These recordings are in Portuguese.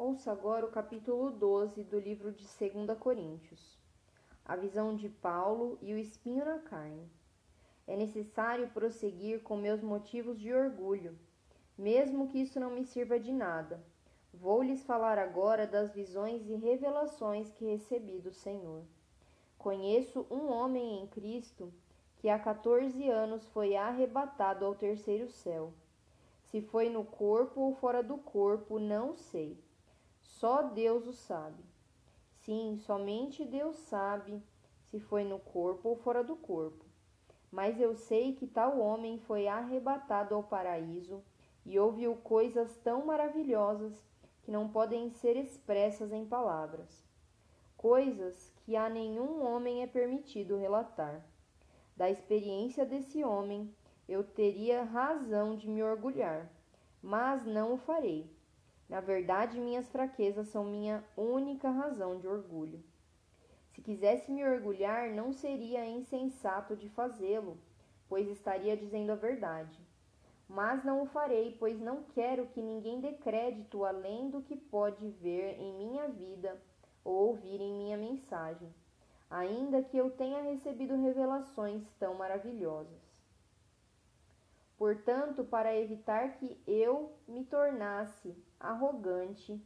Ouça agora o capítulo 12 do livro de 2 Coríntios. A visão de Paulo e o espinho na carne. É necessário prosseguir com meus motivos de orgulho, mesmo que isso não me sirva de nada. Vou lhes falar agora das visões e revelações que recebi do Senhor. Conheço um homem em Cristo que há 14 anos foi arrebatado ao terceiro céu. Se foi no corpo ou fora do corpo, não sei só Deus o sabe. Sim, somente Deus sabe se foi no corpo ou fora do corpo. Mas eu sei que tal homem foi arrebatado ao paraíso e ouviu coisas tão maravilhosas que não podem ser expressas em palavras. Coisas que a nenhum homem é permitido relatar. Da experiência desse homem, eu teria razão de me orgulhar, mas não o farei na verdade, minhas fraquezas são minha única razão de orgulho. Se quisesse me orgulhar, não seria insensato de fazê-lo, pois estaria dizendo a verdade. Mas não o farei, pois não quero que ninguém dê crédito além do que pode ver em minha vida ou ouvir em minha mensagem, ainda que eu tenha recebido revelações tão maravilhosas. Portanto, para evitar que eu me tornasse arrogante,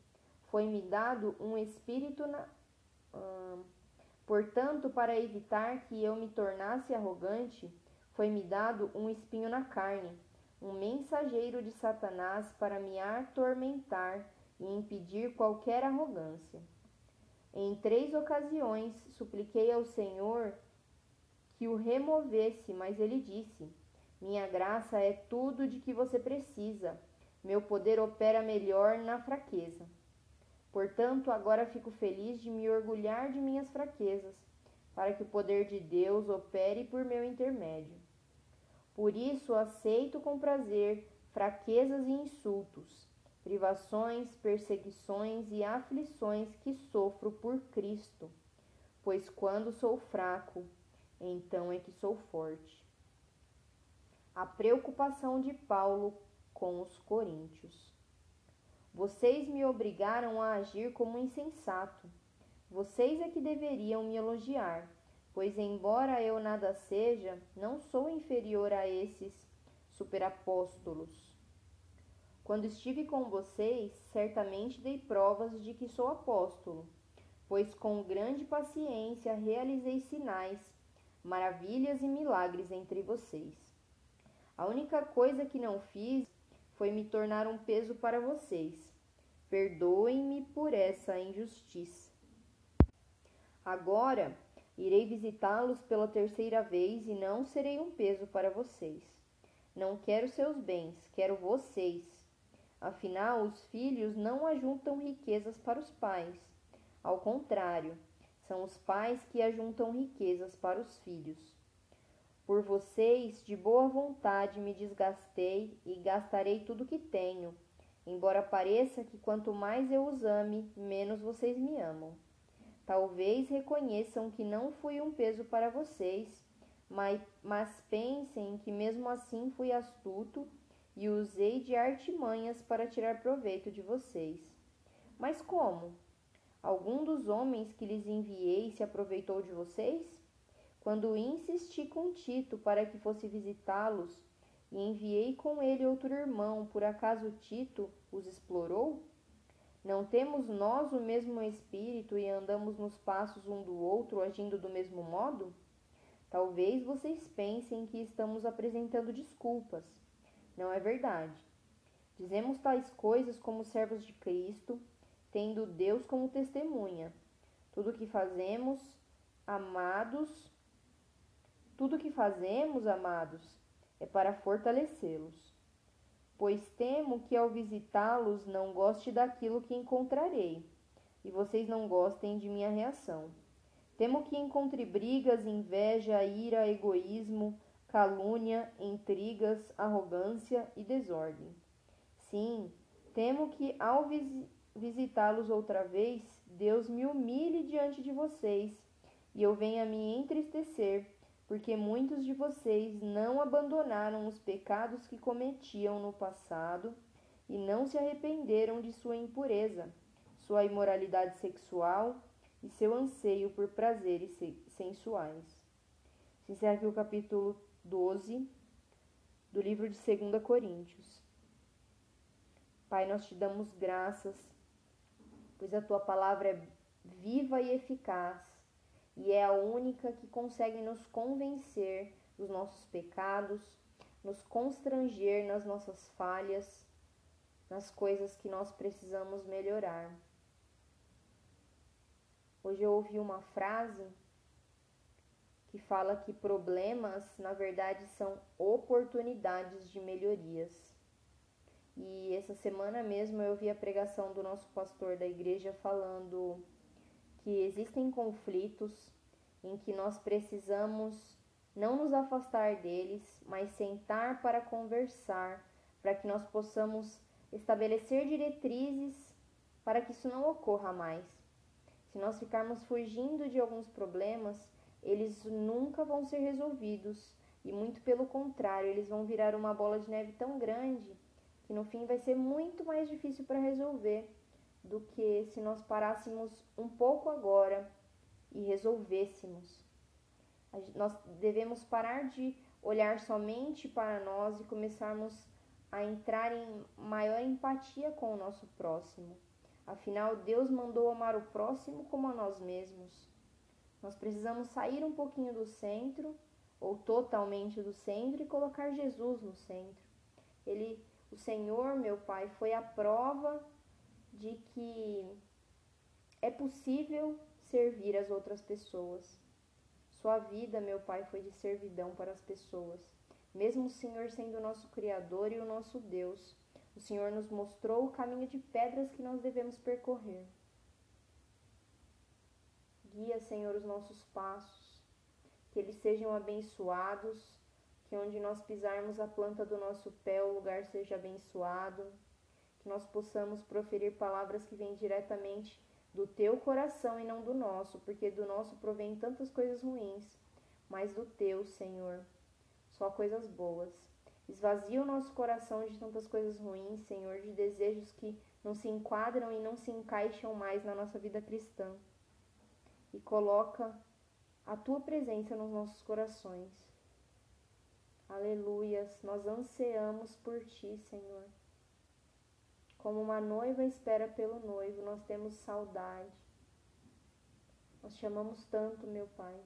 foi-me dado um espírito na. Hum, portanto, para evitar que eu me tornasse arrogante, foi-me dado um espinho na carne, um mensageiro de Satanás para me atormentar e impedir qualquer arrogância. Em três ocasiões supliquei ao Senhor que o removesse, mas ele disse: minha graça é tudo de que você precisa. Meu poder opera melhor na fraqueza. Portanto, agora fico feliz de me orgulhar de minhas fraquezas, para que o poder de Deus opere por meu intermédio. Por isso, aceito com prazer fraquezas e insultos, privações, perseguições e aflições que sofro por Cristo, pois quando sou fraco, então é que sou forte a preocupação de Paulo com os coríntios. Vocês me obrigaram a agir como insensato. Vocês é que deveriam me elogiar, pois, embora eu nada seja, não sou inferior a esses superapóstolos. Quando estive com vocês, certamente dei provas de que sou apóstolo, pois com grande paciência realizei sinais, maravilhas e milagres entre vocês. A única coisa que não fiz foi me tornar um peso para vocês. Perdoem-me por essa injustiça. Agora irei visitá-los pela terceira vez e não serei um peso para vocês. Não quero seus bens, quero vocês. Afinal, os filhos não ajuntam riquezas para os pais. Ao contrário, são os pais que ajuntam riquezas para os filhos. Por vocês, de boa vontade, me desgastei e gastarei tudo que tenho, embora pareça que quanto mais eu os ame, menos vocês me amam. Talvez reconheçam que não fui um peso para vocês, mas, mas pensem que mesmo assim fui astuto e usei de artimanhas para tirar proveito de vocês. Mas como? Algum dos homens que lhes enviei se aproveitou de vocês? Quando insisti com Tito para que fosse visitá-los e enviei com ele outro irmão, por acaso Tito os explorou? Não temos nós o mesmo espírito e andamos nos passos um do outro, agindo do mesmo modo? Talvez vocês pensem que estamos apresentando desculpas. Não é verdade. Dizemos tais coisas como servos de Cristo, tendo Deus como testemunha. Tudo o que fazemos, amados, tudo que fazemos, amados, é para fortalecê-los. Pois temo que ao visitá-los não goste daquilo que encontrarei, e vocês não gostem de minha reação. Temo que encontre brigas, inveja, ira, egoísmo, calúnia, intrigas, arrogância e desordem. Sim, temo que ao vis visitá-los outra vez, Deus me humilhe diante de vocês e eu venha me entristecer porque muitos de vocês não abandonaram os pecados que cometiam no passado e não se arrependeram de sua impureza, sua imoralidade sexual e seu anseio por prazeres sensuais. Se encerra aqui o capítulo 12 do livro de 2 Coríntios. Pai, nós te damos graças, pois a tua palavra é viva e eficaz e é a única que consegue nos convencer dos nossos pecados, nos constranger nas nossas falhas, nas coisas que nós precisamos melhorar. Hoje eu ouvi uma frase que fala que problemas, na verdade, são oportunidades de melhorias. E essa semana mesmo eu vi a pregação do nosso pastor da igreja falando que existem conflitos em que nós precisamos não nos afastar deles, mas sentar para conversar, para que nós possamos estabelecer diretrizes para que isso não ocorra mais. Se nós ficarmos fugindo de alguns problemas, eles nunca vão ser resolvidos e muito pelo contrário, eles vão virar uma bola de neve tão grande que no fim vai ser muito mais difícil para resolver do que se nós parássemos um pouco agora e resolvêssemos. Nós devemos parar de olhar somente para nós e começarmos a entrar em maior empatia com o nosso próximo. Afinal, Deus mandou amar o próximo como a nós mesmos. Nós precisamos sair um pouquinho do centro, ou totalmente do centro, e colocar Jesus no centro. Ele, o Senhor, meu Pai, foi a prova de que é possível servir as outras pessoas. Sua vida, meu Pai, foi de servidão para as pessoas. Mesmo o Senhor sendo o nosso Criador e o nosso Deus, o Senhor nos mostrou o caminho de pedras que nós devemos percorrer. Guia, Senhor, os nossos passos, que eles sejam abençoados, que onde nós pisarmos a planta do nosso pé, o lugar seja abençoado, que nós possamos proferir palavras que vêm diretamente do teu coração e não do nosso, porque do nosso provém tantas coisas ruins, mas do teu, Senhor, só coisas boas. Esvazia o nosso coração de tantas coisas ruins, Senhor, de desejos que não se enquadram e não se encaixam mais na nossa vida cristã e coloca a tua presença nos nossos corações. Aleluias, nós ansiamos por ti, Senhor. Como uma noiva espera pelo noivo, nós temos saudade. Nós chamamos tanto, meu Pai.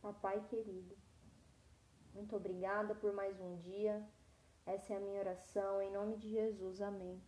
Papai querido. Muito obrigada por mais um dia. Essa é a minha oração. Em nome de Jesus. Amém.